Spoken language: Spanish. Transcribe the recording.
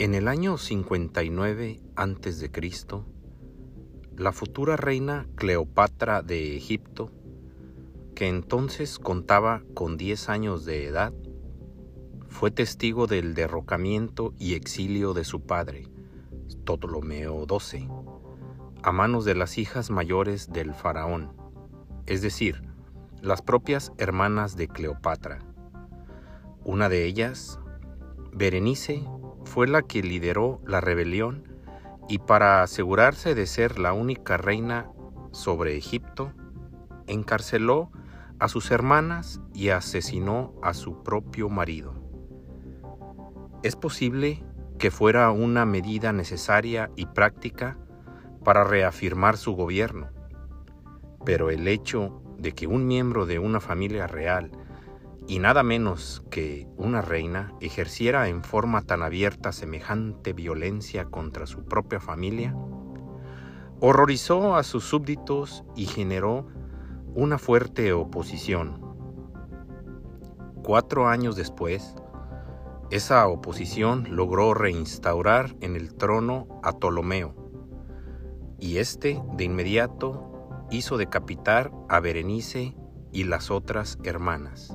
En el año 59 a.C., la futura reina Cleopatra de Egipto, que entonces contaba con 10 años de edad, fue testigo del derrocamiento y exilio de su padre, Ptolomeo XII, a manos de las hijas mayores del faraón, es decir, las propias hermanas de Cleopatra. Una de ellas, Berenice, fue la que lideró la rebelión y para asegurarse de ser la única reina sobre Egipto, encarceló a sus hermanas y asesinó a su propio marido. Es posible que fuera una medida necesaria y práctica para reafirmar su gobierno, pero el hecho de que un miembro de una familia real y nada menos que una reina ejerciera en forma tan abierta semejante violencia contra su propia familia, horrorizó a sus súbditos y generó una fuerte oposición. Cuatro años después, esa oposición logró reinstaurar en el trono a Ptolomeo, y éste de inmediato hizo decapitar a Berenice y las otras hermanas.